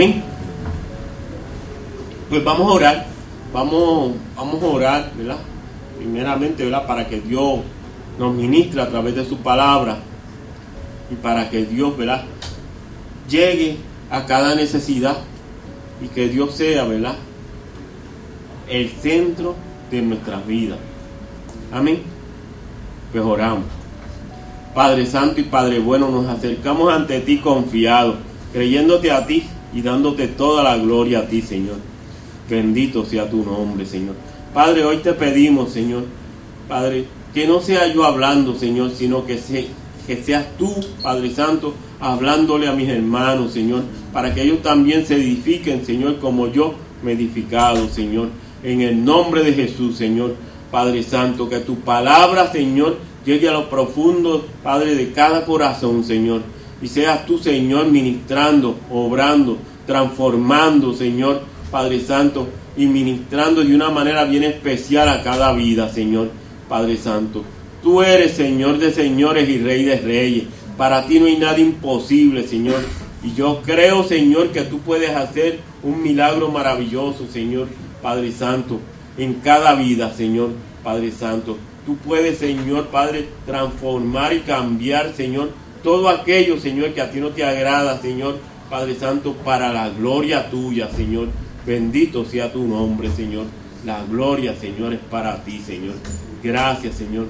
Amén. Pues vamos a orar, vamos, vamos a orar, ¿verdad? Primeramente, ¿verdad? Para que Dios nos ministre a través de su palabra y para que Dios, ¿verdad? Llegue a cada necesidad y que Dios sea, ¿verdad? El centro de nuestras vidas. Amén. Pues oramos. Padre Santo y Padre Bueno, nos acercamos ante ti confiados, creyéndote a ti y dándote toda la gloria a ti, Señor. Bendito sea tu nombre, Señor. Padre, hoy te pedimos, Señor, Padre, que no sea yo hablando, Señor, sino que, que seas tú, Padre Santo, hablándole a mis hermanos, Señor, para que ellos también se edifiquen, Señor, como yo me he edificado, Señor. En el nombre de Jesús, Señor, Padre Santo, que tu palabra, Señor, llegue a lo profundo, Padre, de cada corazón, Señor. Y seas tú, Señor, ministrando, obrando, transformando, Señor, Padre Santo, y ministrando de una manera bien especial a cada vida, Señor, Padre Santo. Tú eres Señor de señores y Rey de reyes. Para ti no hay nada imposible, Señor. Y yo creo, Señor, que tú puedes hacer un milagro maravilloso, Señor, Padre Santo, en cada vida, Señor, Padre Santo. Tú puedes, Señor, Padre, transformar y cambiar, Señor, todo aquello, Señor, que a ti no te agrada, Señor, Padre Santo, para la gloria tuya, Señor. Bendito sea tu nombre, Señor. La gloria, Señor, es para ti, Señor. Gracias, Señor.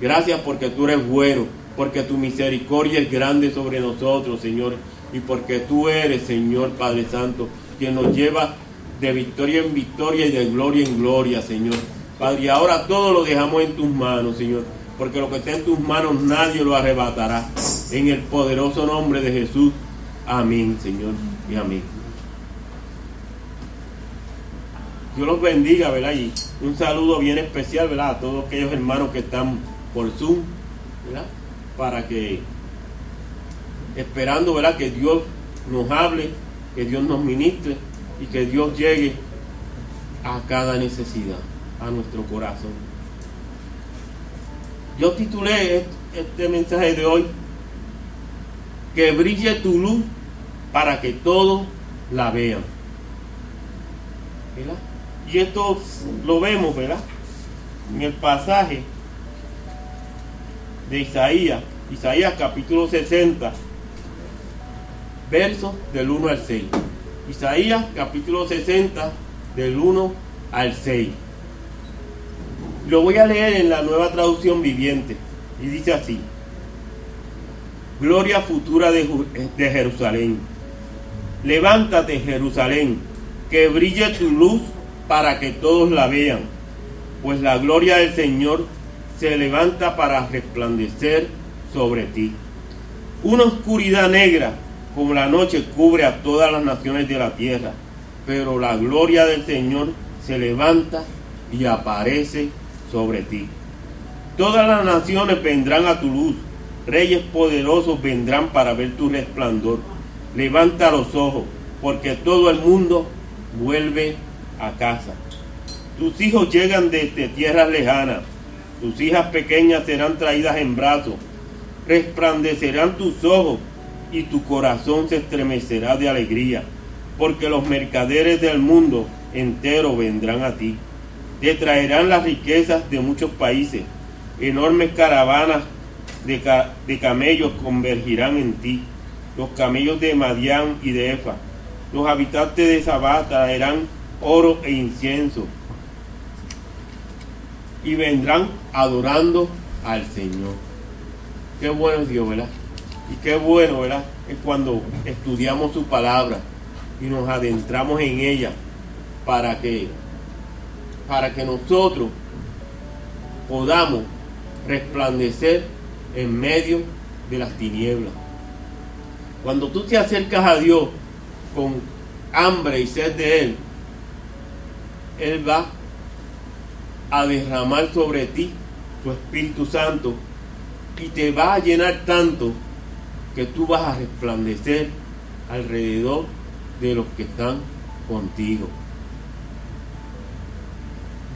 Gracias porque tú eres bueno, porque tu misericordia es grande sobre nosotros, Señor. Y porque tú eres, Señor Padre Santo, quien nos lleva de victoria en victoria y de gloria en gloria, Señor. Padre, y ahora todo lo dejamos en tus manos, Señor. Porque lo que está en tus manos nadie lo arrebatará. En el poderoso nombre de Jesús. Amén, Señor. Y amén. Dios los bendiga, ¿verdad? Y un saludo bien especial, ¿verdad? A todos aquellos hermanos que están por Zoom, ¿verdad? Para que, esperando, ¿verdad? Que Dios nos hable, que Dios nos ministre y que Dios llegue a cada necesidad, a nuestro corazón. Yo titulé este mensaje de hoy, que brille tu luz para que todos la vean. ¿Verdad? Y esto lo vemos, ¿verdad? En el pasaje de Isaías, Isaías capítulo 60, versos del 1 al 6. Isaías capítulo 60, del 1 al 6. Lo voy a leer en la nueva traducción viviente. Y dice así. Gloria futura de, Jerusalén. Levántate Jerusalén, que brille tu luz para que todos la vean, pues la gloria del Señor se levanta para resplandecer sobre ti. Una oscuridad negra como la noche cubre a todas las naciones de la tierra, pero la gloria del Señor se levanta y aparece sobre ti. Todas las naciones vendrán a tu luz, reyes poderosos vendrán para ver tu resplandor. Levanta los ojos, porque todo el mundo vuelve a casa. Tus hijos llegan desde tierras lejanas, tus hijas pequeñas serán traídas en brazos, resplandecerán tus ojos y tu corazón se estremecerá de alegría, porque los mercaderes del mundo entero vendrán a ti. Te traerán las riquezas de muchos países, enormes caravanas de, de camellos convergirán en ti, los camellos de Madián y de Efa. Los habitantes de Sabá traerán oro e incienso. Y vendrán adorando al Señor. Qué bueno es Dios, ¿verdad? Y qué bueno, ¿verdad? Es cuando estudiamos su palabra y nos adentramos en ella para que para que nosotros podamos resplandecer en medio de las tinieblas. Cuando tú te acercas a Dios con hambre y sed de Él, él va a derramar sobre ti su Espíritu Santo y te va a llenar tanto que tú vas a resplandecer alrededor de los que están contigo.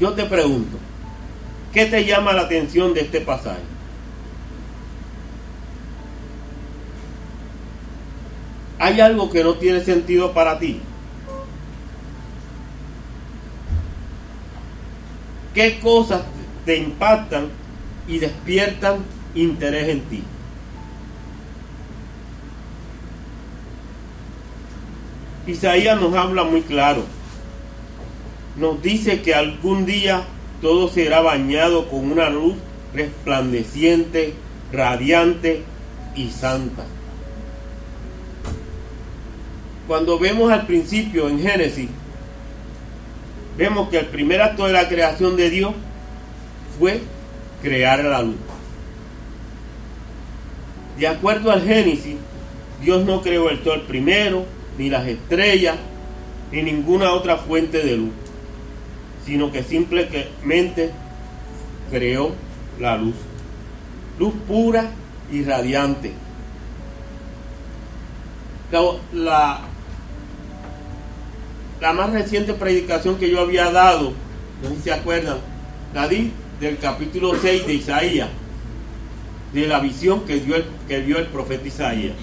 Yo te pregunto, ¿qué te llama la atención de este pasaje? ¿Hay algo que no tiene sentido para ti? ¿Qué cosas te impactan y despiertan interés en ti? Isaías nos habla muy claro. Nos dice que algún día todo será bañado con una luz resplandeciente, radiante y santa. Cuando vemos al principio en Génesis, vemos que el primer acto de la creación de Dios fue crear la luz. De acuerdo al Génesis, Dios no creó el sol primero, ni las estrellas, ni ninguna otra fuente de luz, sino que simplemente creó la luz. Luz pura y radiante. La, la, más reciente predicación que yo había dado, no sé si se acuerdan, la di del capítulo 6 de Isaías, de la visión que, vio el profeta Isaías.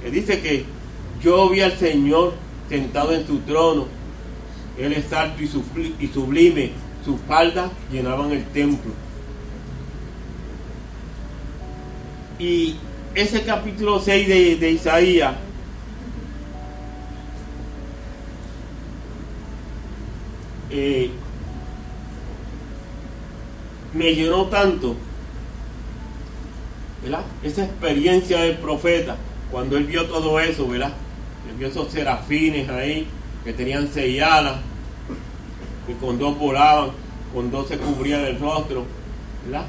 Que dice que yo vi al Señor sentado en su trono, él es alto y sublime, sus faldas llenaban el templo. Y ese capítulo 6 de, Isaías eh, me llenó tanto, ¿verdad? Esa experiencia del profeta, cuando él vio todo eso, ¿verdad? Él vio esos serafines ahí, que tenían seis alas, que con dos volaban, con dos se cubrían el rostro, ¿verdad?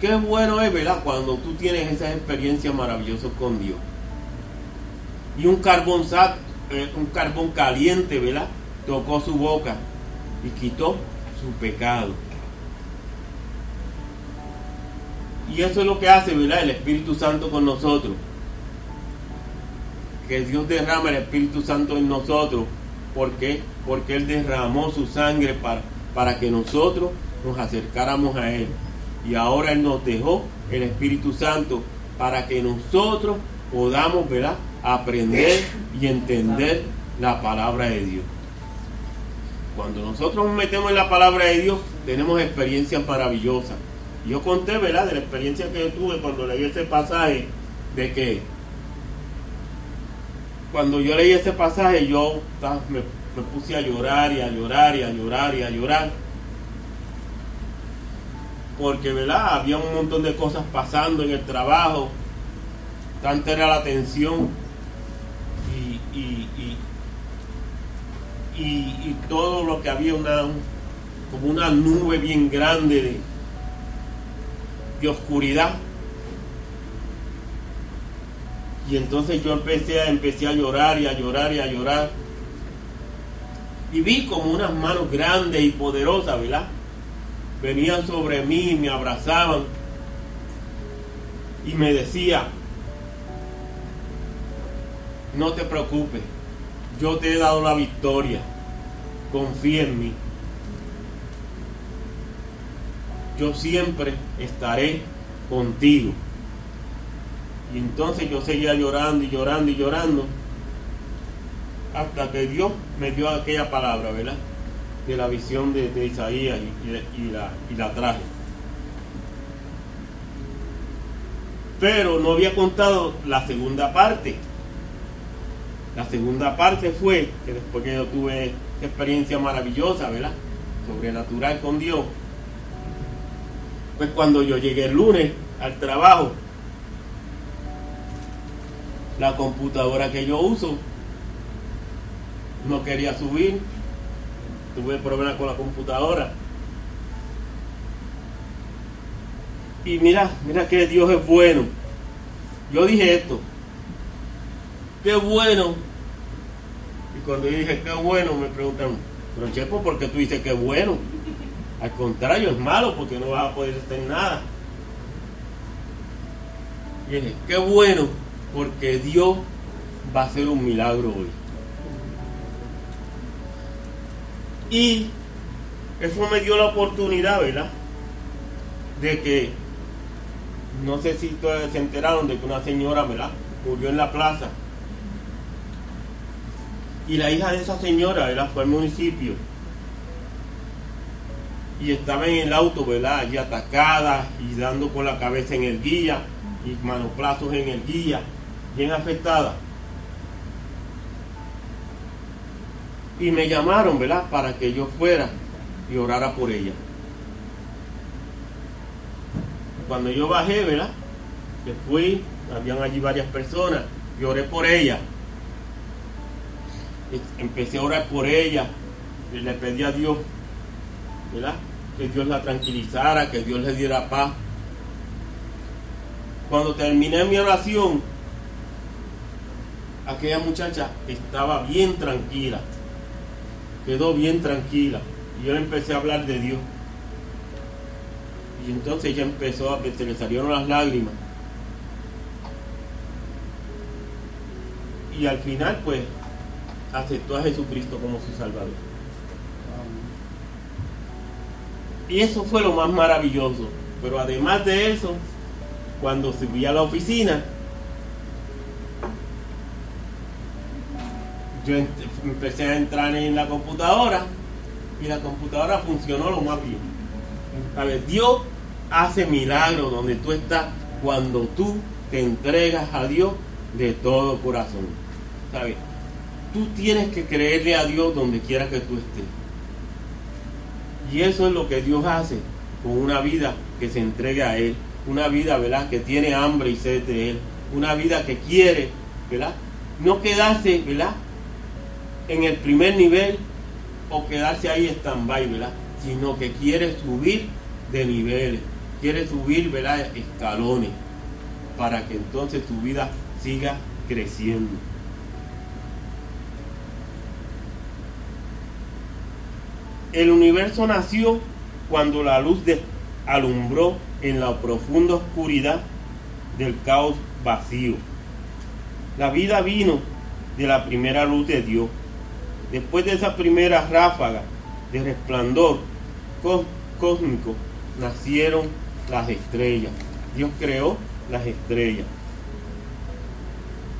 Qué bueno es, ¿verdad? Cuando tú tienes esas experiencias maravillosas con Dios. Y un carbón, eh, un carbón caliente, ¿verdad? Tocó su boca y quitó su pecado. Y eso es lo que hace, ¿verdad? El Espíritu Santo con nosotros. Que Dios derrama el Espíritu Santo en nosotros. ¿Por qué? Porque Él derramó su sangre para, para que nosotros nos acercáramos a Él y ahora Él nos dejó el Espíritu Santo para que nosotros podamos ¿verdad? aprender y entender la palabra de Dios. Cuando nosotros nos metemos en la palabra de Dios, tenemos experiencias maravillosas. Yo conté, ¿verdad?, de la experiencia que yo tuve cuando leí ese pasaje, de que cuando yo leí ese pasaje, yo me, me puse a llorar y a llorar y a llorar y a llorar porque ¿verdad? había un montón de cosas pasando en el trabajo, tanta era la tensión y, y, y, y, todo lo que había una como una nube bien grande de, oscuridad. Y entonces yo empecé a, empecé a llorar y a llorar y a llorar. Y vi como unas manos grandes y poderosas, ¿verdad? venían sobre mí, me abrazaban y me decía, no te preocupes, yo te he dado la victoria, confía en mí. Yo siempre estaré contigo. Y entonces yo seguía llorando y llorando y llorando hasta que Dios me dio aquella palabra, ¿verdad? de la visión de, Isaías y, la, y la traje. Pero no había contado la segunda parte. La segunda parte fue que después que yo tuve experiencia maravillosa, ¿verdad? Sobrenatural con Dios. Pues cuando yo llegué el lunes al trabajo, la computadora que yo uso no quería subir tuve problemas con la computadora. Y mira, mira que Dios es bueno. Yo dije esto. Qué bueno. Y cuando yo dije qué bueno, me preguntan, pero Chepo, ¿por qué tú dices qué bueno? Al contrario, es malo porque no vas a poder hacer nada. Y dije, qué bueno, porque Dios va a hacer un milagro hoy. Y eso me dio la oportunidad, ¿verdad? De que, no sé si todos se enteraron de que una señora, ¿verdad? murió en la plaza. Y la hija de esa señora, ¿verdad? Fue al municipio. Y estaba en el auto, ¿verdad? Allí atacada y dando con la cabeza en el guía y manoplazos en el guía, bien afectada. Y me llamaron, ¿verdad? Para que yo fuera y orara por ella. Cuando yo bajé, ¿verdad? Que fui, habían allí varias personas, y oré por ella. Empecé a orar por ella, y le pedí a Dios, ¿verdad? Que Dios la tranquilizara, que Dios le diera paz. Cuando terminé mi oración, aquella muchacha estaba bien tranquila, quedó bien tranquila. Y yo le empecé a hablar de Dios. Y entonces ella empezó a, se le salieron las lágrimas. Y al final, pues, aceptó a Jesucristo como su Salvador. Y eso fue lo más maravilloso. Pero además de eso, cuando subí a la oficina, yo empecé a entrar en la computadora y la computadora funcionó lo más bien. ver, Dios hace milagros donde tú estás cuando tú te entregas a Dios de todo corazón. ¿Sabes? Tú tienes que creerle a Dios donde quiera que tú estés. Y eso es lo que Dios hace con una vida que se entregue a Él. Una vida, ¿verdad? Que tiene hambre y sed de Él. Una vida que quiere, ¿verdad? No quedarse, ¿verdad? En el primer nivel o quedarse ahí stand-by, ¿verdad? Sino que quiere subir de niveles, quiere subir, ¿verdad? Escalones, para que entonces su vida siga creciendo. El universo nació cuando la luz alumbró en la profunda oscuridad del caos vacío. La vida vino de la primera luz de Dios Después de esa primera ráfaga de resplandor cósmico, nacieron las estrellas. Dios creó las estrellas.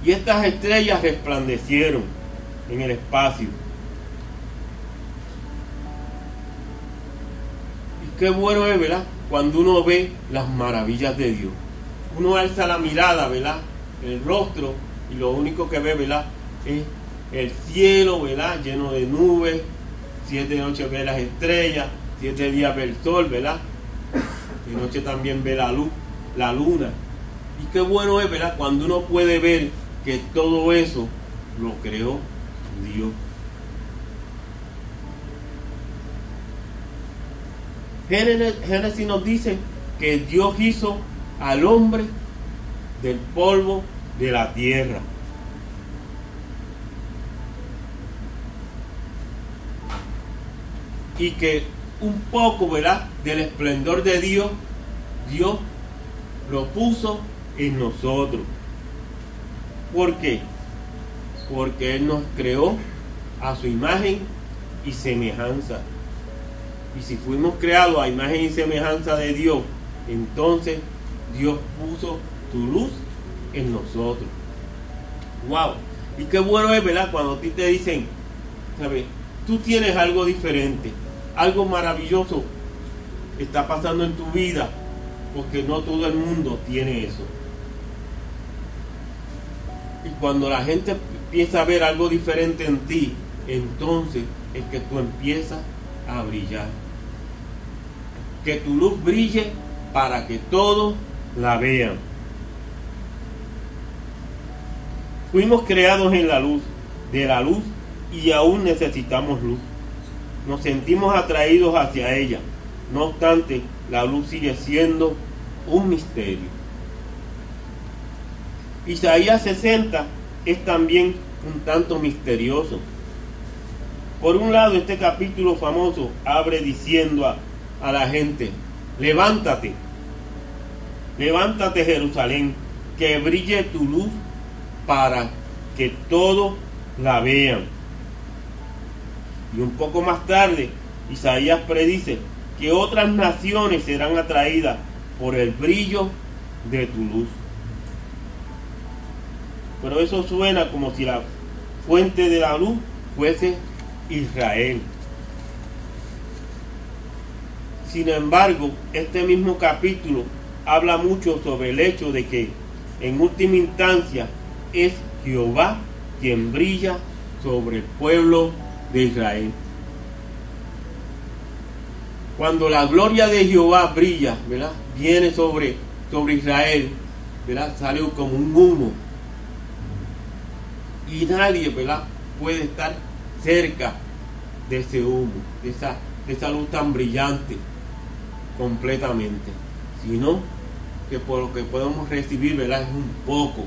Y estas estrellas resplandecieron en el espacio. Qué bueno es, ¿verdad? Cuando uno ve las maravillas de Dios. Uno alza la mirada, ¿verdad? El rostro y lo único que ve, ¿verdad? Es el cielo, ¿verdad? Lleno de nubes, siete noches ve las estrellas, siete días ve el sol, ¿verdad? Y noche también ve la luz, la luna. Y qué bueno es, ¿verdad? Cuando uno puede ver que todo eso lo creó Dios. Génesis nos dice que Dios hizo al hombre del polvo de la tierra. y que un poco, ¿verdad? Del esplendor de Dios, Dios lo puso en nosotros. ¿Por qué? Porque Él nos creó a su imagen y semejanza. Y si fuimos creados a imagen y semejanza de Dios, entonces Dios puso su luz en nosotros. ¡Wow! Y qué bueno es, ¿verdad? Cuando a ti te dicen, ¿sabes? Tú tienes algo diferente algo maravilloso está pasando en tu vida, porque no todo el mundo tiene eso. Y cuando la gente empieza a ver algo diferente en ti, entonces es que tú empiezas a brillar. Que tu luz brille para que todos la vean. Fuimos creados en la luz, de la luz, y aún necesitamos luz nos sentimos atraídos hacia ella. No obstante, la luz sigue siendo un misterio. Isaías 60 es también un tanto misterioso. Por un lado, este capítulo famoso abre diciendo a, a la gente, levántate, levántate Jerusalén, que brille tu luz para que todos la vean. Y un poco más tarde, Isaías predice que otras naciones serán atraídas por el brillo de tu luz. pero eso suena como si la fuente de la luz fuese Israel. Sin embargo, este mismo capítulo habla mucho sobre el hecho de que en última instancia es Jehová quien brilla sobre el pueblo de Israel. Cuando la gloria de Jehová brilla, ¿verdad? Viene sobre, sobre Israel, ¿verdad? Sale como un humo. Y nadie, ¿verdad? Puede estar cerca de ese humo, de esa, de esa luz tan brillante completamente, sino que por lo que podemos recibir, ¿verdad? Es un poco.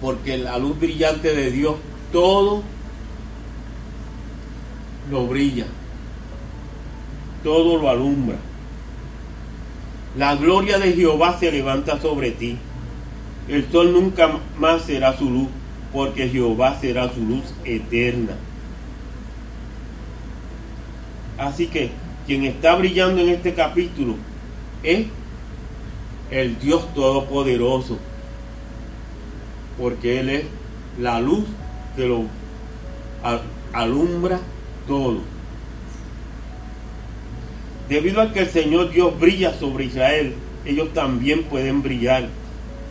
Porque la luz brillante de Dios, todo lo brilla, todo lo alumbra. La gloria de Jehová se levanta sobre ti. El sol nunca más será su luz, porque Jehová será su luz eterna. Así que quien está brillando en este capítulo es el Dios Todopoderoso, porque Él es la luz que lo alumbra todo. Debido a que el Señor Dios brilla sobre Israel, ellos también pueden brillar.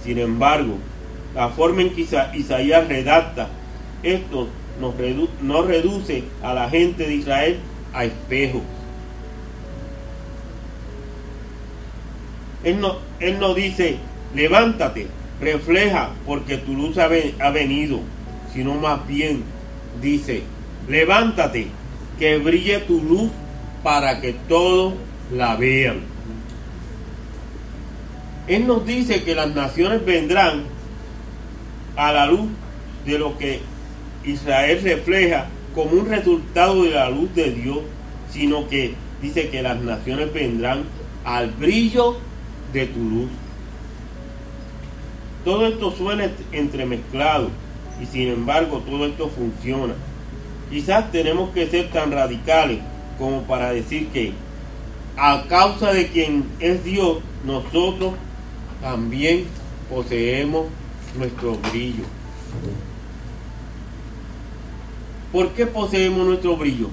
Sin embargo, la forma en que Isaías redacta esto nos, reduce a la gente de Israel a espejos Él no, él no dice, levántate, refleja, porque tu luz ha, venido, sino más bien dice, levántate, que brille tu luz para que todos la vean. Él nos dice que las naciones vendrán a la luz de lo que Israel refleja como un resultado de la luz de Dios, sino que dice que las naciones vendrán al brillo de tu luz. Todo esto suena entremezclado y sin embargo todo esto funciona. Quizás tenemos que ser tan radicales como para decir que a causa de quien es Dios, nosotros también poseemos nuestro brillo. ¿Por qué poseemos nuestro brillo?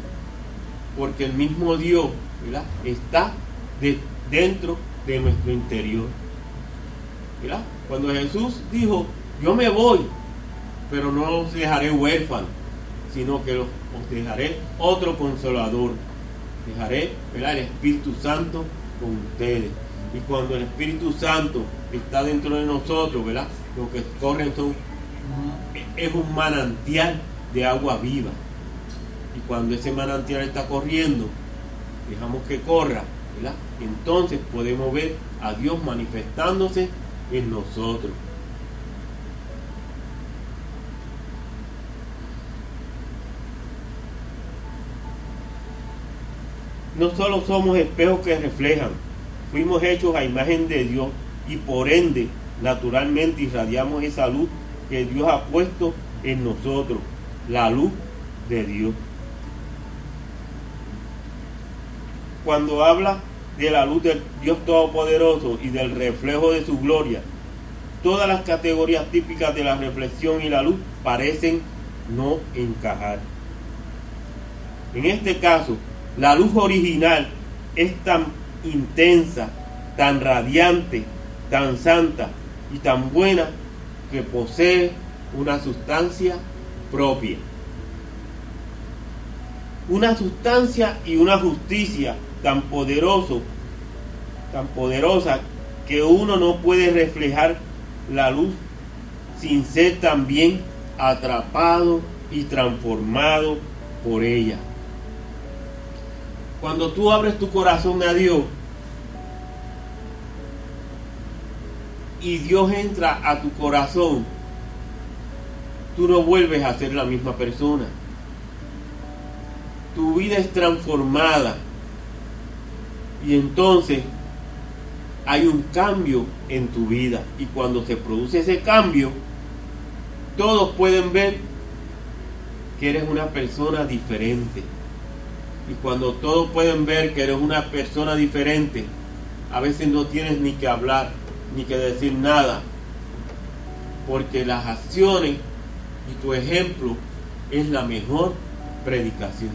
Porque el mismo Dios está dentro de nuestro interior. Cuando Jesús dijo, yo me voy, pero no os dejaré huérfanos, sino que os dejaré otro consolador. Dejaré el Espíritu Santo con ustedes. Y cuando el Espíritu Santo está dentro de nosotros, ¿verdad? Lo que corre es un manantial de agua viva. Y cuando ese manantial está corriendo, dejamos que corra, entonces podemos ver a Dios manifestándose en nosotros. No solo somos espejos que reflejan, fuimos hechos a imagen de Dios y por ende naturalmente irradiamos esa luz que Dios ha puesto en nosotros, la luz de Dios. Cuando habla de la luz del Dios Todopoderoso y del reflejo de su gloria, todas las categorías típicas de la reflexión y la luz parecen no encajar. En este caso, la luz original es tan intensa, tan radiante, tan santa y tan buena que posee una sustancia propia. Una sustancia y una justicia tan poderoso, tan poderosa, que uno no puede reflejar la luz sin ser también atrapado y transformado por ella. Cuando tú abres tu corazón a Dios y Dios entra a tu corazón, tú no vuelves a ser la misma persona. Tu vida es transformada y entonces hay un cambio en tu vida. Y cuando se produce ese cambio, todos pueden ver que eres una persona diferente. Y cuando todos pueden ver que eres una persona diferente, a veces no tienes ni que hablar, ni que decir nada. porque las acciones y tu ejemplo es la mejor predicación.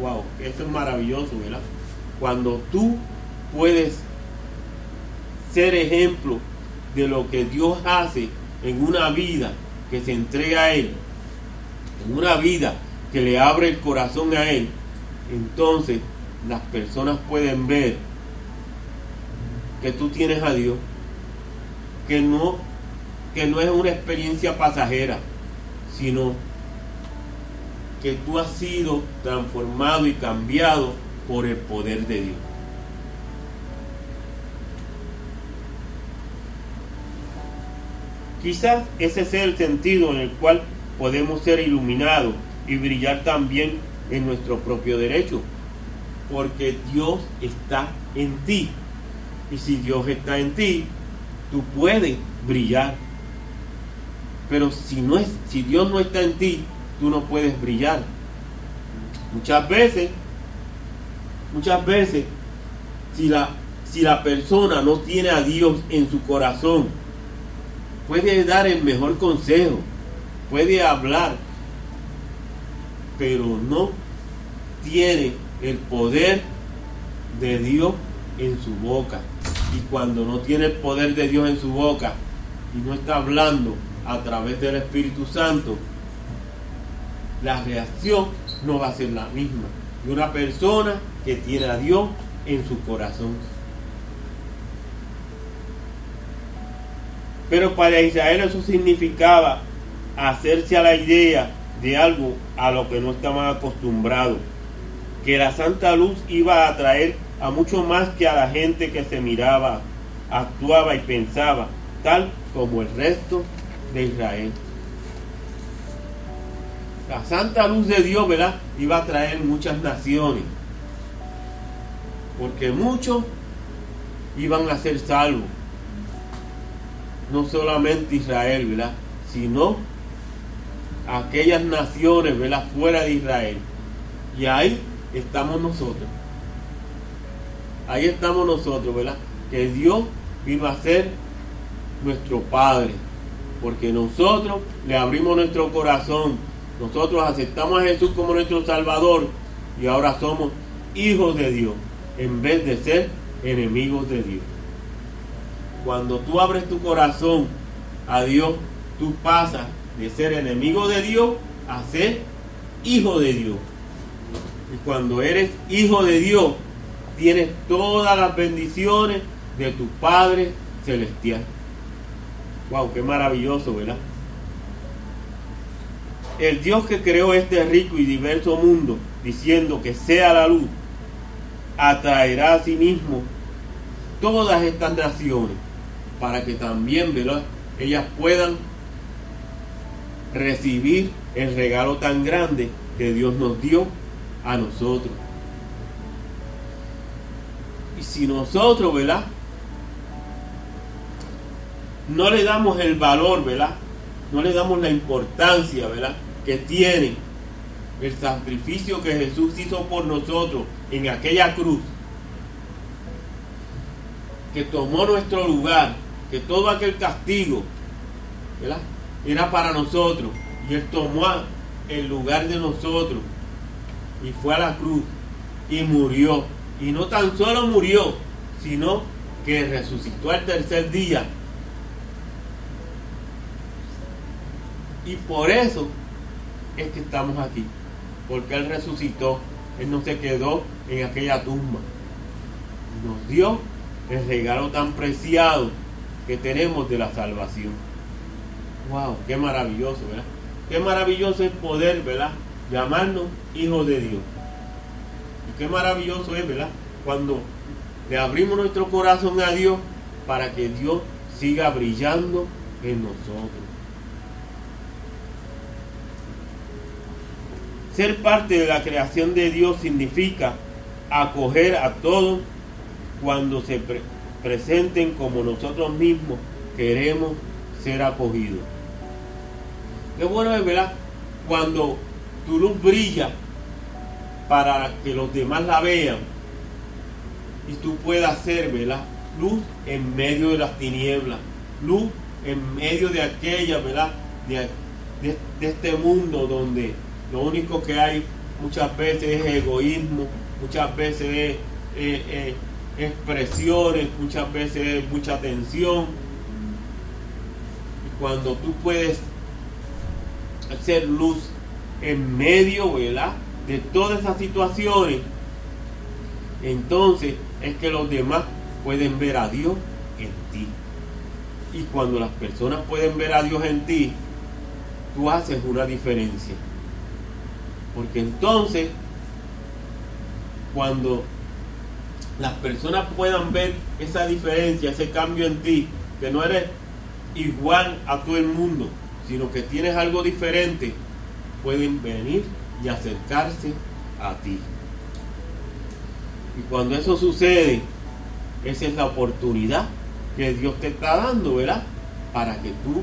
Wow, eso es maravilloso, ¿verdad? Cuando tú puedes ser ejemplo de lo que Dios hace en una vida que se entrega a Él, en una vida que le abre el corazón a Él, entonces las personas pueden ver que tú tienes a Dios, que no, que no es una experiencia pasajera, sino que tú has sido transformado y cambiado por el poder de Dios. Quizás ese sea el sentido en el cual podemos ser iluminados y brillar también en nuestro propio derecho, porque Dios está en ti. Y si Dios está en ti, tú puedes brillar. Pero si no es si Dios no está en ti, tú no puedes brillar. Muchas veces muchas veces si la si la persona no tiene a Dios en su corazón, puede dar el mejor consejo, puede hablar, pero no tiene el poder de Dios en su boca. Y cuando no tiene el poder de Dios en su boca y no está hablando a través del Espíritu Santo, la reacción no va a ser la misma de una persona que tiene a Dios en su corazón. Pero para Israel eso significaba hacerse a la idea de algo a lo que no estaban acostumbrados. Que la santa luz iba a atraer a mucho más que a la gente que se miraba, actuaba y pensaba, tal como el resto de Israel. La santa luz de Dios, ¿verdad? Iba a traer muchas naciones. Porque muchos iban a ser salvos no solamente Israel, ¿verdad? Sino aquellas naciones, ¿verdad? Fuera de Israel. Y ahí estamos nosotros. Ahí estamos nosotros, ¿verdad? Que Dios vino a ser nuestro Padre. Porque nosotros le abrimos nuestro corazón. Nosotros aceptamos a Jesús como nuestro Salvador. Y ahora somos hijos de Dios. En vez de ser enemigos de Dios. Cuando tú abres tu corazón a Dios, tú pasas de ser enemigo de Dios a ser hijo de Dios. Y cuando eres hijo de Dios, tienes todas las bendiciones de tu Padre Celestial. Wow, qué maravilloso, ¿verdad? El Dios que creó este rico y diverso mundo, diciendo que sea la luz, atraerá a sí mismo todas estas naciones para que también ellas puedan recibir el regalo tan grande que Dios nos dio a nosotros. Y si nosotros, ¿verdad? No le damos el valor, ¿verdad? No le damos la importancia, ¿verdad? Que tiene el sacrificio que Jesús hizo por nosotros en aquella cruz, que tomó nuestro lugar que todo aquel castigo era para nosotros. Y Él tomó el lugar de nosotros y fue a la cruz y murió. Y no tan solo murió, sino que resucitó al tercer día. Y por eso es que estamos aquí. Porque Él resucitó. Él no se quedó en aquella tumba. Nos dio el regalo tan preciado que tenemos de la salvación. ¡Wow! ¡Qué maravilloso, ¿verdad? Qué maravilloso es poder, ¿verdad? Llamarnos hijos de Dios. Y qué maravilloso es, ¿verdad? Cuando le abrimos nuestro corazón a Dios para que Dios siga brillando en nosotros. Ser parte de la creación de Dios significa acoger a todos cuando se presenten como nosotros mismos queremos ser acogidos. Qué bueno es, ¿verdad? Cuando tu luz brilla para que los demás la vean y tú puedas ser, ¿verdad? Luz en medio de las tinieblas, luz en medio de aquella, ¿verdad? De, este mundo donde lo único que hay muchas veces es egoísmo, muchas veces es expresiones, muchas veces es mucha tensión. Y cuando tú puedes hacer luz en medio. De todas esas situaciones, entonces es que los demás pueden ver a Dios en ti. Y cuando las personas pueden ver a Dios en ti, tú haces una diferencia. Porque entonces, cuando las personas puedan ver esa diferencia, ese cambio en ti, que no eres igual a todo el mundo, sino que tienes algo diferente, pueden venir y acercarse a ti. Y cuando eso sucede, esa es la oportunidad que Dios te está dando, ¿verdad? Para que tú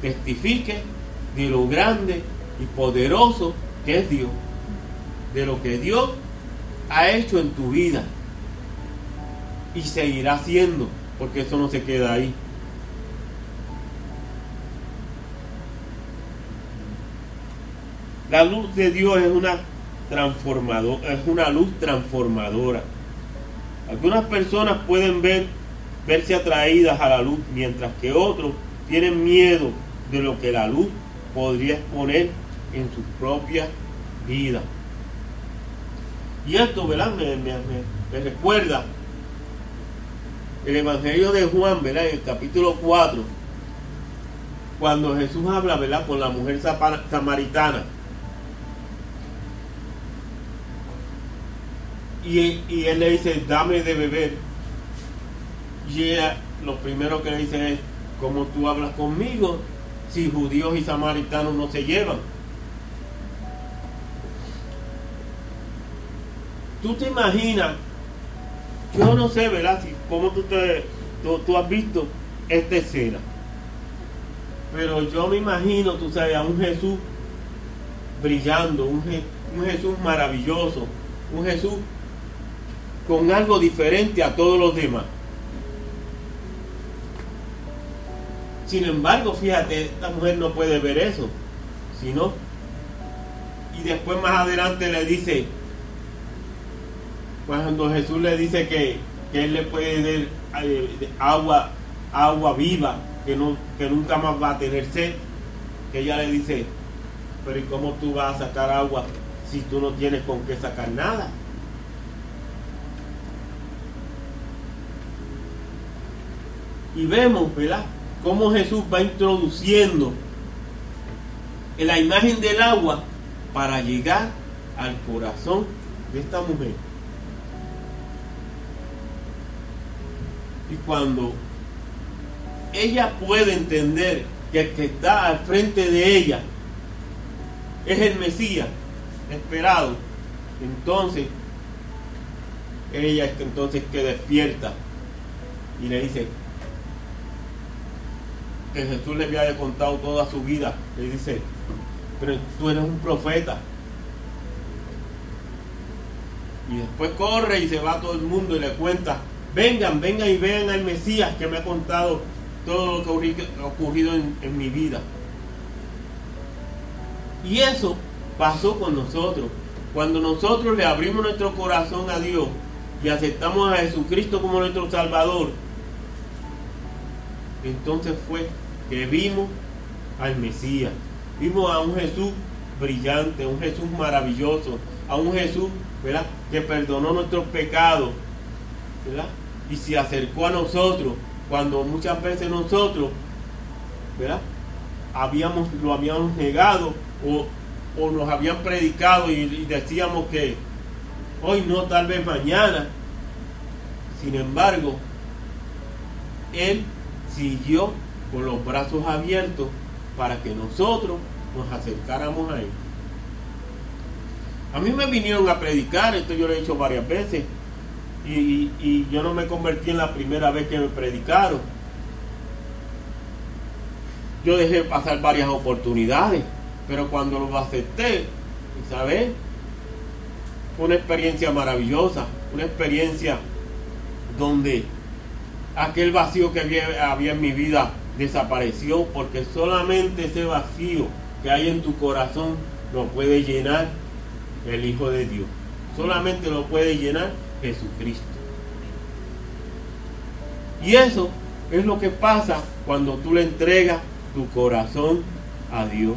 testifiques de lo grande y poderoso es Dios, de lo que Dios ha hecho en tu vida y seguirá haciendo, porque eso no se queda ahí. La luz de Dios es una transformadora, es una luz transformadora. Algunas personas pueden ver, verse atraídas a la luz, mientras que otros tienen miedo de lo que la luz podría exponer en su propia vida. Y esto, ¿verdad? Me, me recuerda el Evangelio de Juan, ¿verdad? En el capítulo 4, cuando Jesús habla, ¿verdad? Con la mujer samaritana. Y, él le dice, dame de beber. Y ella lo primero que le dice es, ¿cómo tú hablas conmigo si judíos y samaritanos no se llevan? ¿Tú te imaginas yo no sé, ¿verdad? ¿Cómo tú, te, tú, has visto esta escena? Pero yo me imagino, tú sabes, a un Jesús brillando, un, un Jesús maravilloso, un Jesús con algo diferente a todos los demás. Sin embargo, fíjate, esta mujer no puede ver eso, sino y después más adelante le dice, cuando Jesús le dice que, Él le puede dar eh, agua, agua viva, que, no, que nunca más va a tener sed, que ella le dice, pero ¿y cómo tú vas a sacar agua si tú no tienes con qué sacar nada? Y vemos, ¿verdad? Cómo Jesús va introduciendo en la imagen del agua para llegar al corazón de esta mujer. Y cuando ella puede entender que el que está al frente de ella es el Mesías esperado, entonces ella es entonces que despierta y le dice que Jesús le había contado toda su vida. Le dice, pero tú eres un profeta. Y después corre y se va a todo el mundo y le cuenta Vengan, vengan y vean al Mesías que me ha contado todo lo que ha ocurrido en, mi vida. Y eso pasó con nosotros. Cuando nosotros le abrimos nuestro corazón a Dios y aceptamos a Jesucristo como nuestro Salvador, entonces fue que vimos al Mesías. Vimos a un Jesús brillante, a un Jesús maravilloso, a un Jesús ¿verdad? que perdonó nuestros pecados, ¿verdad? Y se acercó a nosotros cuando muchas veces nosotros, ¿verdad? Habíamos, lo habíamos negado o, nos habían predicado y, decíamos que hoy no, tal vez mañana. Sin embargo, Él siguió con los brazos abiertos para que nosotros nos acercáramos a Él. A mí me vinieron a predicar, esto yo lo he hecho varias veces, y, yo no me convertí en la primera vez que me predicaron. Yo dejé pasar varias oportunidades, pero cuando lo acepté, ¿sabes? Fue una experiencia maravillosa, una experiencia donde aquel vacío que había, había en mi vida desapareció porque solamente ese vacío que hay en tu corazón lo puede llenar el Hijo de Dios. Solamente lo puede llenar Jesucristo. Y eso es lo que pasa cuando tú le entregas tu corazón a Dios.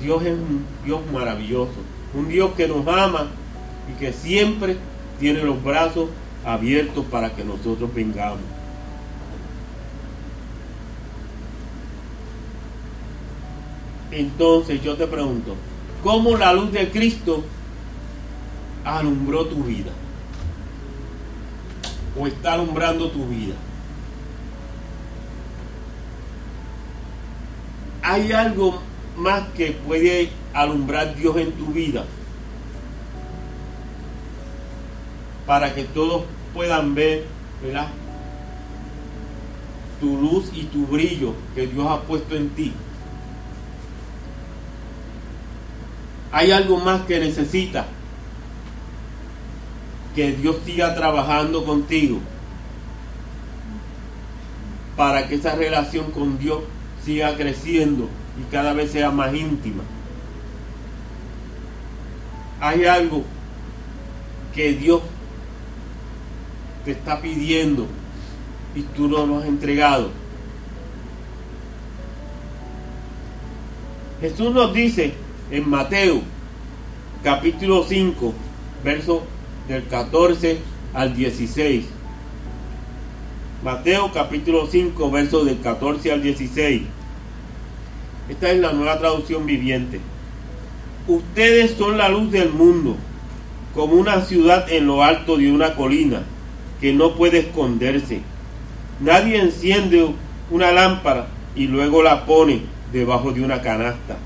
Dios es un Dios maravilloso, un Dios que nos ama y que siempre tiene los brazos abiertos para que nosotros vengamos. Entonces yo te pregunto, ¿cómo la luz de Cristo alumbró tu vida? ¿O está alumbrando tu vida? ¿Hay algo más que puede alumbrar Dios en tu vida? Para que todos puedan ver, ¿verdad? Tu luz y tu brillo que Dios ha puesto en ti. Hay algo más que necesitas que Dios siga trabajando contigo para que esa relación con Dios siga creciendo y cada vez sea más íntima. Hay algo que Dios te está pidiendo y tú no lo has entregado. Jesús nos dice en Mateo capítulo 5, verso del 14 al 16. Mateo capítulo 5, verso del 14 al 16. Esta es la nueva traducción viviente. Ustedes son la luz del mundo, como una ciudad en lo alto de una colina, que no puede esconderse. Nadie enciende una lámpara y luego la pone debajo de una canasta.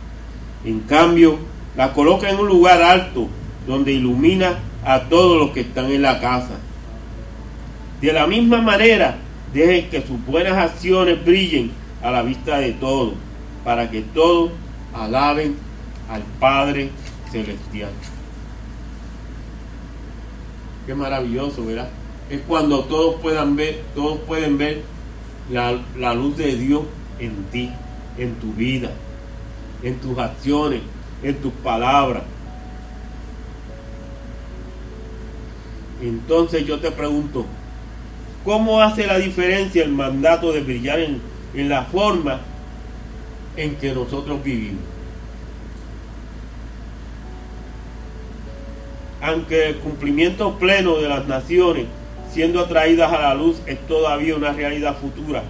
En cambio, la coloca en un lugar alto donde ilumina a todos los que están en la casa. De la misma manera, dejen que sus buenas acciones brillen a la vista de todos, para que todos alaben al Padre Celestial. Qué maravilloso, ¿verdad? Es cuando todos puedan ver, todos pueden ver la, la luz de Dios en ti, en tu vida, en tus acciones, en tus palabras. Entonces yo te pregunto, ¿cómo hace la diferencia el mandato de brillar en, la forma en que nosotros vivimos? Aunque el cumplimiento pleno de las naciones siendo atraídas a la luz es todavía una realidad futura.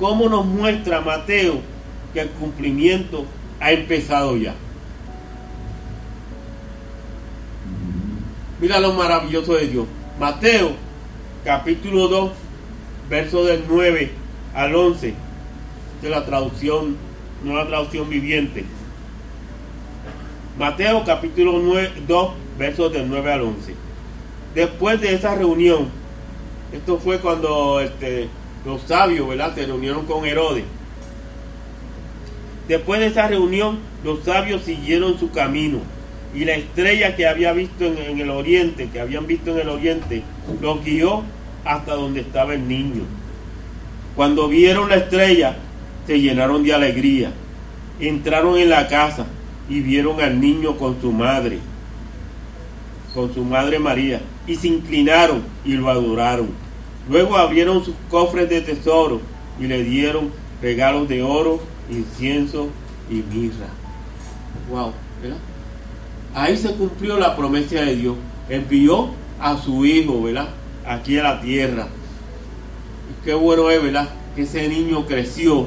¿Cómo nos muestra Mateo que el cumplimiento ha empezado ya? Mira lo maravilloso de Dios. Mateo, capítulo 2, verso del 9 al 11, de la traducción, nueva traducción viviente. Mateo, capítulo 9, 2, versos del 9 al 11. Después de esa reunión, esto fue cuando este, los sabios, ¿verdad?, se reunieron con Herodes. Después de esa reunión, los sabios siguieron su camino y la estrella que había visto en, el oriente, que habían visto en el oriente, los guió hasta donde estaba el niño. Cuando vieron la estrella, se llenaron de alegría. Entraron en la casa y vieron al niño con su madre, con su madre María, y se inclinaron y lo adoraron. Luego abrieron sus cofres de tesoro y le dieron regalos de oro, incienso y mirra. Wow, ¿verdad? Ahí se cumplió la promesa de Dios. Envió a su hijo, ¿verdad? Aquí a la tierra. Y qué bueno es, ¿verdad? Que ese niño creció,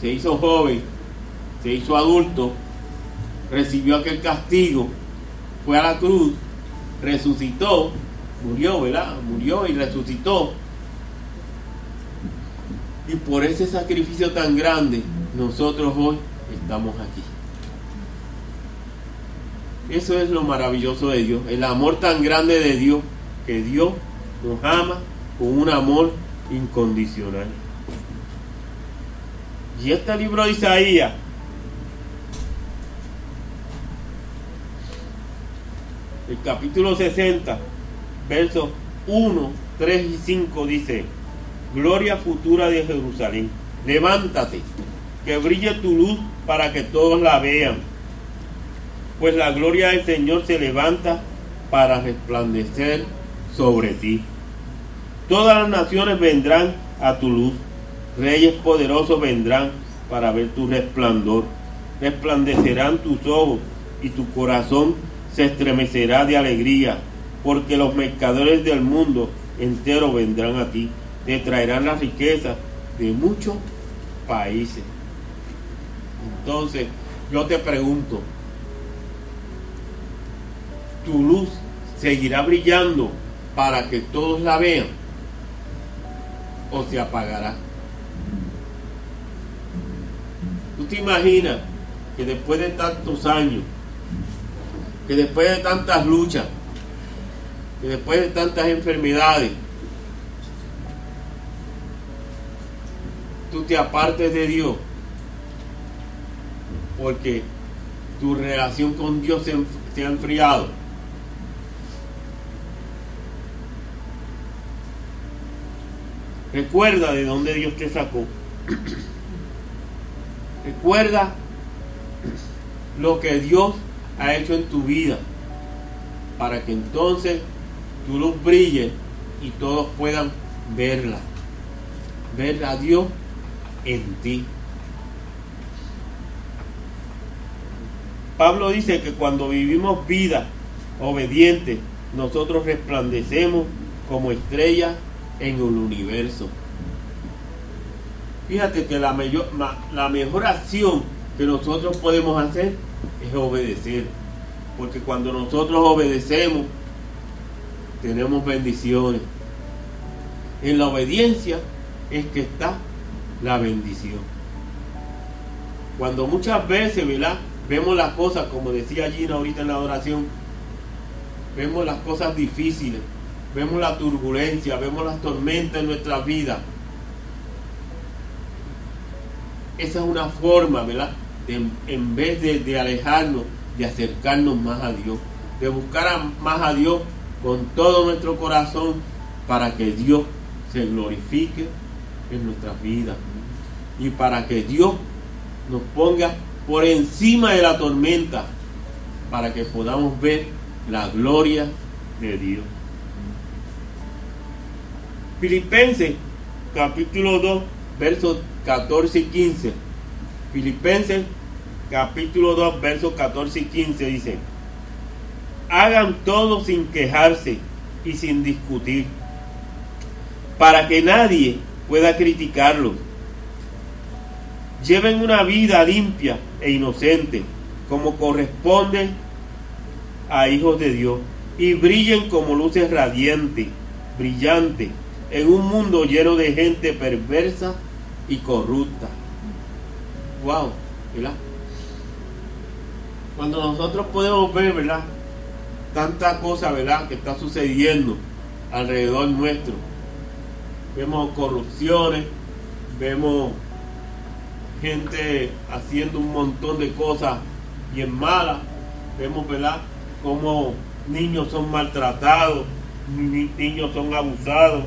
se hizo joven, se hizo adulto, recibió aquel castigo, fue a la cruz, resucitó, murió, ¿verdad? Murió y resucitó. Y por ese sacrificio tan grande, nosotros hoy estamos aquí. Eso es lo maravilloso de Dios, el amor tan grande de Dios, que Dios nos ama con un amor incondicional. Y este libro de Isaías, el capítulo 60, versos 1, 3 y 5 dice, gloria futura de Jerusalén. Levántate, que brille tu luz para que todos la vean. Pues la gloria del Señor se levanta para resplandecer sobre ti. Todas las naciones vendrán a tu luz. Reyes poderosos vendrán para ver tu resplandor. Resplandecerán tus ojos y tu corazón se estremecerá de alegría, porque los mercadores del mundo entero vendrán a ti. Te traerán la riqueza de muchos países. Entonces, yo te pregunto, ¿tu luz seguirá brillando para que todos la vean? ¿O se apagará? ¿Tú te imaginas que después de tantos años, que después de tantas luchas, que después de tantas enfermedades, tú te apartes de Dios porque tu relación con Dios se, ha enfriado. Recuerda de dónde Dios te sacó. Recuerda lo que Dios ha hecho en tu vida para que entonces tu luz brille y todos puedan verla. Ver a Dios en ti. Pablo dice que cuando vivimos vida obediente, nosotros resplandecemos como estrellas en el universo. Fíjate que la, la mejor acción que nosotros podemos hacer es obedecer. Porque cuando nosotros obedecemos, tenemos bendiciones. En la obediencia es que está la bendición. Cuando muchas veces, ¿verdad? Vemos las cosas, como decía Gina ahorita en la oración, vemos las cosas difíciles, vemos la turbulencia, vemos las tormentas en nuestra vida. Esa es una forma, ¿verdad? en vez de, de, alejarnos, de acercarnos más a Dios, de buscar más a Dios con todo nuestro corazón para que Dios se glorifique en nuestras vidas y para que Dios nos ponga por encima de la tormenta para que podamos ver la gloria de Dios. Filipenses capítulo 2 versos 14 y 15. Filipenses capítulo 2 versos 14 y 15 dice, hagan todo sin quejarse y sin discutir, para que nadie pueda criticarlos lleven una vida limpia e inocente, como corresponde a hijos de Dios, y brillen como luces radiantes, brillantes, en un mundo lleno de gente perversa y corrupta. Wow, ¿verdad? Cuando nosotros podemos ver, ¿verdad? Tanta cosa, ¿verdad? Que está sucediendo alrededor nuestro. Vemos corrupciones, vemos gente haciendo un montón de cosas bien malas. Vemos, ¿verdad?, cómo niños son maltratados, niños son abusados.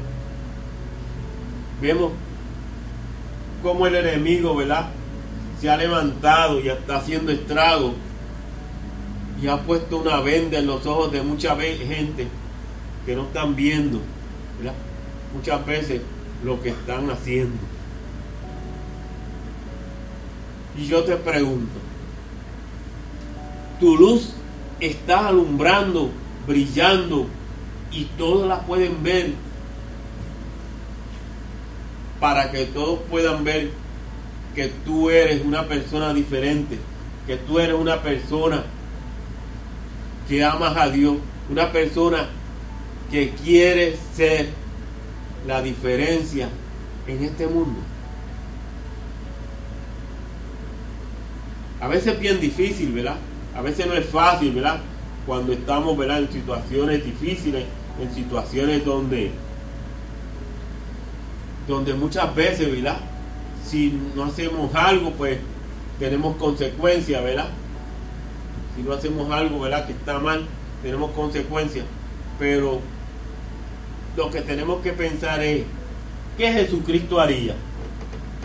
Vemos cómo el enemigo, ¿verdad?, se ha levantado y está haciendo estragos y ha puesto una venda en los ojos de mucha gente que no están viendo. Muchas veces lo que están haciendo. Y yo te pregunto, tu luz está alumbrando, brillando y todos la pueden ver para que todos puedan ver que tú eres una persona diferente, que tú eres una persona que amas a Dios, una persona que quiere ser la diferencia en este mundo. A veces es bien difícil, ¿verdad? A veces no es fácil, ¿verdad? Cuando estamos, ¿verdad? En situaciones difíciles, en situaciones donde, donde muchas veces, ¿verdad? Si no hacemos algo, pues tenemos consecuencias, ¿verdad? Si no hacemos algo, ¿verdad? Que está mal, tenemos consecuencias. Pero lo que tenemos que pensar es ¿Qué Jesucristo haría?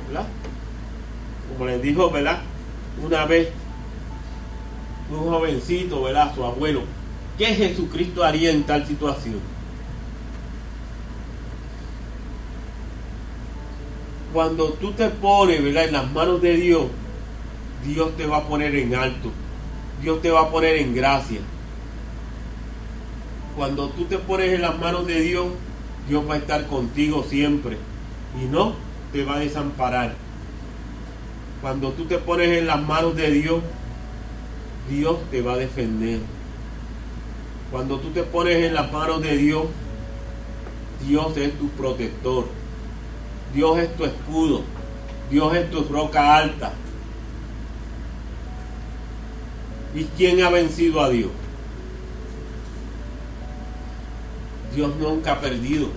¿Verdad? Como les dijo, ¿verdad? Una vez un jovencito, ¿verdad? Su abuelo. ¿Qué Jesucristo haría en tal situación? Cuando tú te pones. En las manos de Dios, Dios te va a poner en alto. Dios te va a poner en gracia. Cuando tú te pones en las manos de Dios, Dios va a estar contigo siempre y no te va a desamparar. Cuando tú te pones en las manos de Dios, Dios te va a defender. Cuando tú te pones en las manos de Dios, Dios es tu protector. Dios es tu escudo. Dios es tu roca alta. ¿Y quién ha vencido a Dios? Dios nunca ha perdido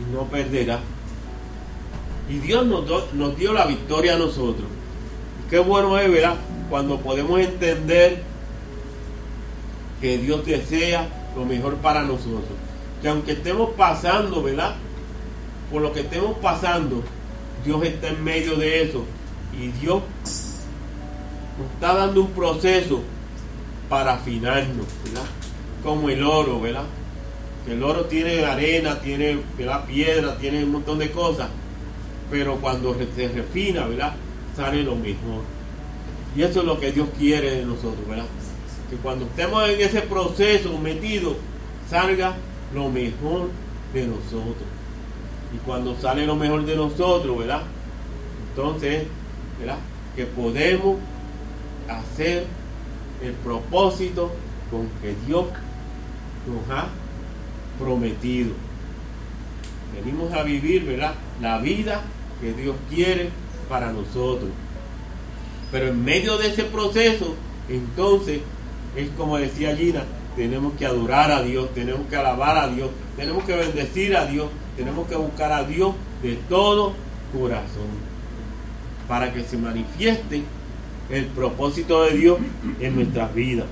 y no perderá. Y Dios nos, dio la victoria a nosotros. qué bueno es, ¿verdad? Cuando podemos entender que Dios desea lo mejor para nosotros. Que aunque estemos pasando, ¿verdad? Por lo que estemos pasando, Dios está en medio de eso. Y Dios nos está dando un proceso para afinarnos, ¿verdad? Como el oro, ¿verdad? Que el oro tiene arena, tiene ¿verdad? piedra, tiene un montón de cosas, pero cuando se refina, ¿verdad? Sale lo mejor. Y eso es lo que Dios quiere de nosotros, ¿verdad? Que cuando estemos en ese proceso metido, salga lo mejor de nosotros. Y cuando sale lo mejor de nosotros, ¿verdad? Entonces, ¿verdad? Que podemos hacer el propósito con que Dios nos ha prometido. Venimos a vivir, ¿verdad? La vida que Dios quiere para nosotros. Pero en medio de ese proceso, entonces, es como decía Gina, tenemos que adorar a Dios, tenemos que alabar a Dios, tenemos que bendecir a Dios, tenemos que buscar a Dios de todo corazón, para que se manifieste el propósito de Dios en nuestras vidas.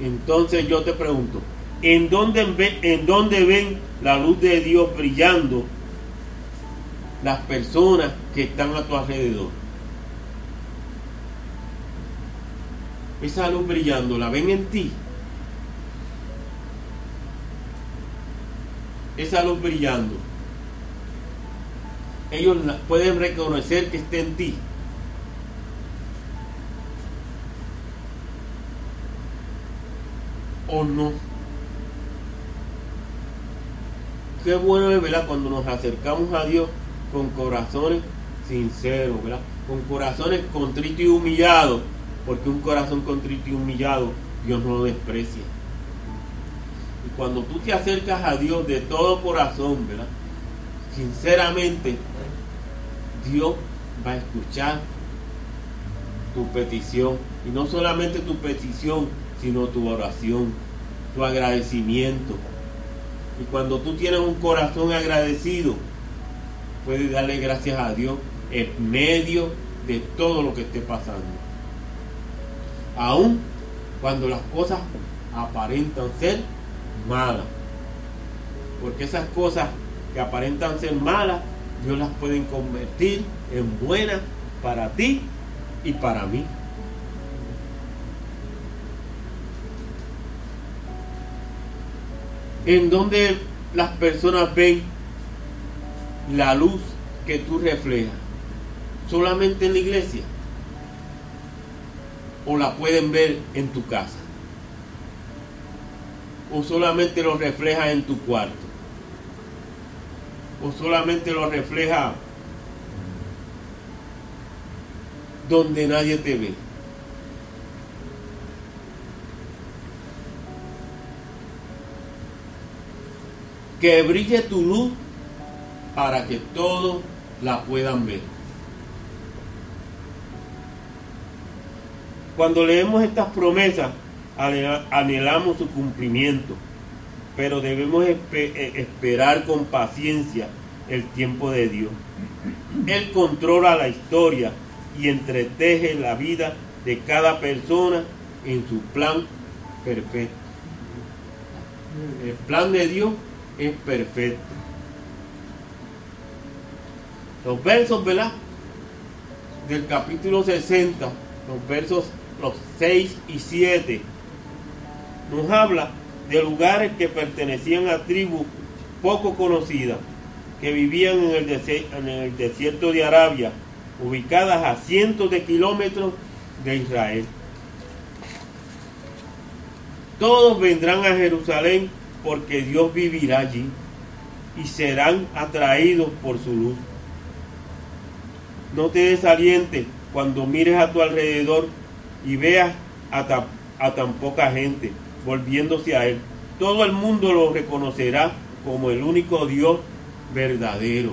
Entonces yo te pregunto, ¿en dónde, ¿en dónde ven la luz de Dios brillando las personas que están a tu alrededor? Esa luz brillando, ¿la ven en ti? Esa luz brillando ellos pueden reconocer que está en ti. O no. Qué bueno es, ¿verdad? Cuando nos acercamos a Dios con corazones sinceros, ¿verdad? Con corazones contritos y humillados. Porque un corazón contrito y humillado, Dios no lo desprecia. Cuando tú te acercas a Dios de todo corazón, ¿verdad? Sinceramente, Dios va a escuchar tu petición. Y no solamente tu petición, sino tu oración, tu agradecimiento. Y cuando tú tienes un corazón agradecido, puedes darle gracias a Dios en medio de todo lo que esté pasando. Aún cuando las cosas aparentan ser malas. Porque esas cosas que aparentan ser malas Dios las puede convertir en buenas para ti y para mí. En donde las personas ven la luz que tú reflejas, solamente en la iglesia, o la pueden ver en tu casa, o solamente lo reflejas en tu cuarto o solamente lo refleja donde nadie te ve. Que brille tu luz para que todos la puedan ver. Cuando leemos estas promesas, anhelamos su cumplimiento pero debemos eh, esperar con paciencia el tiempo de Dios. Él controla la historia y entreteje la vida de cada persona en su plan perfecto. El plan de Dios es perfecto. Los versos, ¿verdad? Del capítulo 60, los versos los 6 y 7, nos habla de lugares que pertenecían a tribus poco conocidas, que vivían en el, desierto de Arabia, ubicadas a cientos de kilómetros de Israel. Todos vendrán a Jerusalén porque Dios vivirá allí y serán atraídos por su luz. No te desalientes cuando mires a tu alrededor y veas a tan poca gente volviéndose a Él. Todo el mundo lo reconocerá como el único Dios verdadero.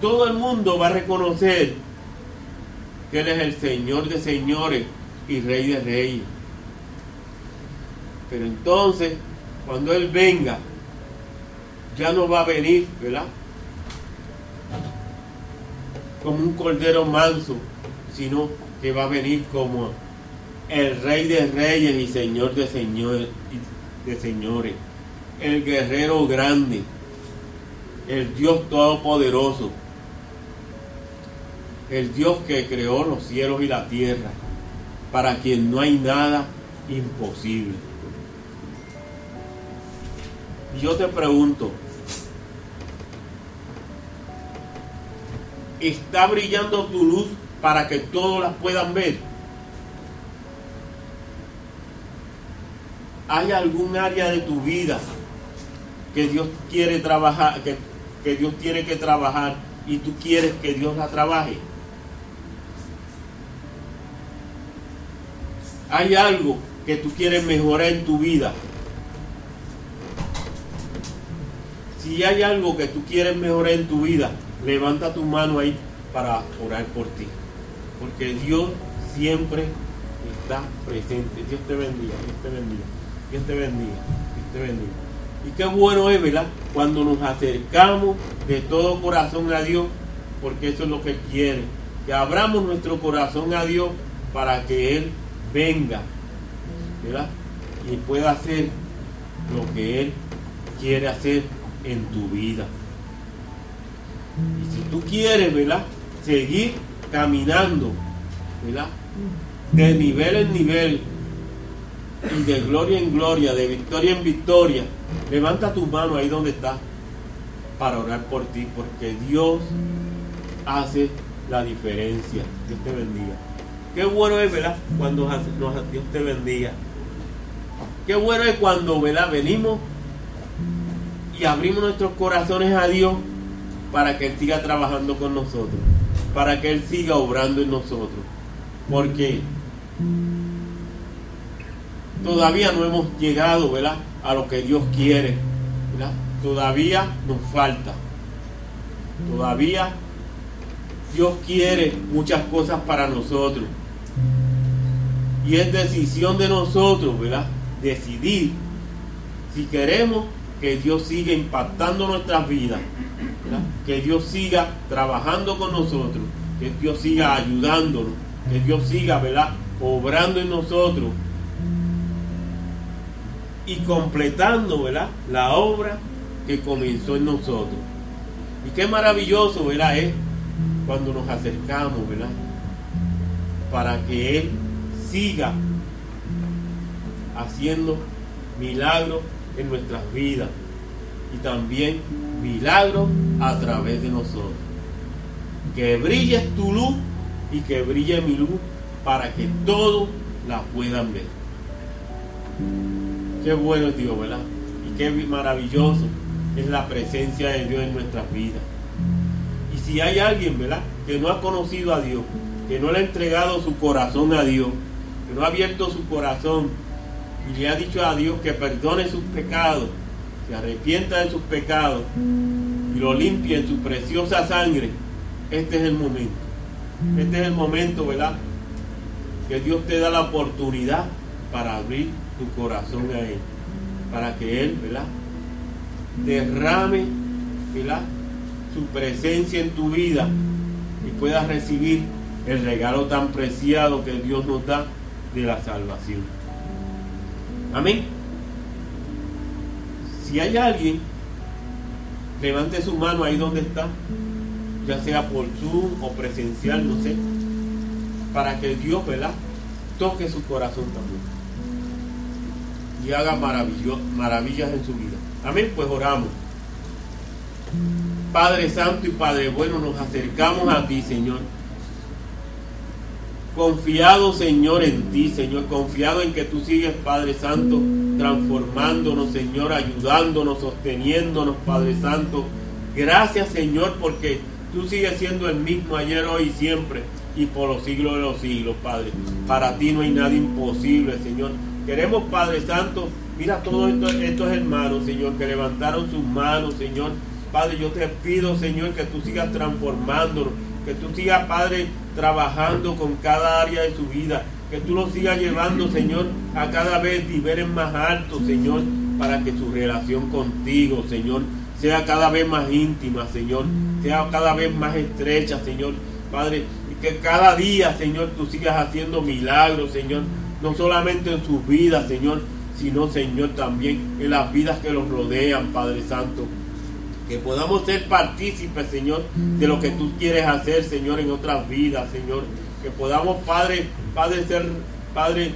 Todo el mundo va a reconocer que Él es el Señor de señores y Rey de reyes. Pero entonces, cuando Él venga, ya no va a venir, ¿verdad? Como un cordero manso, sino que va a venir como el Rey de reyes y Señor de señores, el guerrero grande, el Dios todopoderoso, el Dios que creó los cielos y la tierra, para quien no hay nada imposible. Yo te pregunto, ¿está brillando tu luz para que todos las puedan ver? ¿Hay algún área de tu vida que Dios quiere trabajar, que, que Dios tiene que trabajar y tú quieres que Dios la trabaje? hay algo que tú quieres mejorar en tu vida, si hay algo que tú quieres mejorar en tu vida, levanta tu mano ahí para orar por ti. Porque Dios siempre está presente. Dios te bendiga, Dios te bendiga, Dios te bendiga, te bendiga. Y qué bueno es, ¿verdad? Cuando nos acercamos de todo corazón a Dios, porque eso es lo que quiere. Que abramos nuestro corazón a Dios para que Él venga, ¿verdad? Y pueda hacer lo que Él quiere hacer en tu vida. Y si tú quieres, ¿verdad? Seguir caminando, ¿verdad? De nivel en nivel y de gloria en gloria, de victoria en victoria, levanta tu mano ahí donde estás para orar por ti, porque Dios hace la diferencia. Dios te bendiga. Qué bueno es, ¿verdad? Cuando nos, Dios te bendiga. Qué bueno es cuando, ¿verdad? Venimos y abrimos nuestros corazones a Dios para que Él siga trabajando con nosotros, para que Él siga obrando en nosotros. Porque todavía no hemos llegado, ¿verdad? A lo que Dios quiere. Todavía nos falta. Todavía Dios quiere muchas cosas para nosotros. Y es decisión de nosotros, ¿verdad? Decidir si queremos que Dios siga impactando nuestras vidas, que Dios siga trabajando con nosotros, que Dios siga ayudándonos, que Dios siga, ¿verdad? Obrando en nosotros y completando, ¿verdad? La obra que comenzó en nosotros. Y qué maravilloso, ¿verdad? Es cuando nos acercamos, ¿verdad? Para que Él siga haciendo milagros en nuestras vidas y también milagros a través de nosotros. Que brille tu luz y que brille mi luz para que todos la puedan ver. Qué bueno es Dios, ¿verdad? Y qué maravilloso es la presencia de Dios en nuestras vidas. Y si hay alguien, ¿verdad? Que no ha conocido a Dios, que no le ha entregado su corazón a Dios, que no ha abierto su corazón y le ha dicho a Dios que perdone sus pecados, se arrepienta de sus pecados y lo limpie en su preciosa sangre, este es el momento. Este es el momento, ¿verdad? Que Dios te da la oportunidad para abrir tu corazón a Él. Para que Él, ¿verdad? Derrame, ¿verdad? Su presencia en tu vida y puedas recibir el regalo tan preciado que Dios nos da de la salvación. Amén. Si hay alguien, levante su mano ahí donde está, ya sea por Zoom o presencial, no sé, para que Dios, ¿verdad? Toque su corazón también y haga maravillas en su vida. Amén, pues oramos. Padre Santo y Padre Bueno, nos acercamos a ti, Señor. Confiado, Señor, en ti, Señor. Confiado en que tú sigues, Padre Santo, transformándonos, Señor, ayudándonos, sosteniéndonos, Padre Santo. Gracias, Señor, porque tú sigues siendo el mismo ayer, hoy y siempre, y por los siglos de los siglos, Padre. Para ti no hay nada imposible, Señor. Queremos, Padre Santo, mira todos estos, hermanos, Señor, que levantaron sus manos, Señor. Padre, yo te pido, Señor, que tú sigas transformándonos, que tú sigas, Padre, trabajando con cada área de su vida, que tú lo sigas llevando, Señor, a cada vez niveles más altos, Señor, para que su relación contigo, Señor, sea cada vez más íntima, Señor, sea cada vez más estrecha, Señor, Padre, que cada día, Señor, tú sigas haciendo milagros, Señor, no solamente en sus vidas, Señor, sino, Señor, también en las vidas que los rodean, Padre Santo que podamos ser partícipes, Señor, de lo que tú quieres hacer, Señor, en otras vidas, Señor. Que podamos, Padre, Padre, ser, Padre,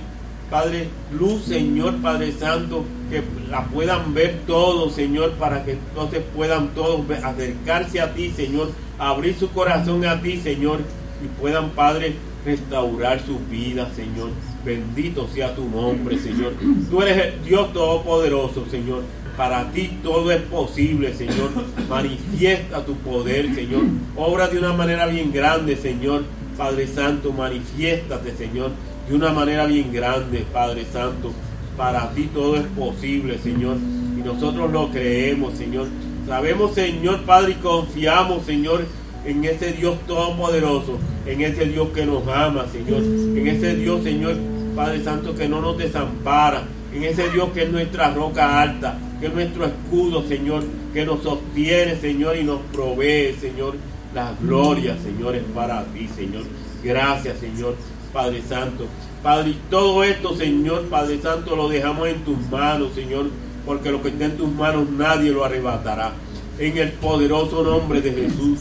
Padre, luz, Señor, Padre Santo, que la puedan ver todos, Señor, para que entonces puedan todos acercarse a ti, Señor, abrir su corazón a ti, Señor, y puedan, Padre, restaurar su vida, Señor. Bendito sea tu nombre, Señor. Tú eres el Dios Todopoderoso, Señor. Para ti todo es posible, Señor. Manifiesta tu poder, Señor. Obra de una manera bien grande, Señor. Padre Santo, manifiéstate, Señor, de una manera bien grande, Padre Santo. Para ti todo es posible, Señor. Y nosotros lo creemos, Señor. Sabemos, Señor, Padre, y confiamos, Señor, en ese Dios todopoderoso, en ese Dios que nos ama, Señor. En ese Dios, Señor, Padre Santo, que no nos desampara. En ese Dios que es nuestra roca alta que es nuestro escudo, Señor, que nos sostiene, Señor, y nos provee, Señor, las glorias, Señor, es para ti, Señor. Gracias, Señor, Padre Santo. Padre, todo esto, Señor, Padre Santo, lo dejamos en tus manos, Señor, porque lo que está en tus manos nadie lo arrebatará. En el poderoso nombre de Jesús.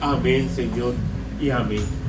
Amén, Señor, y amén.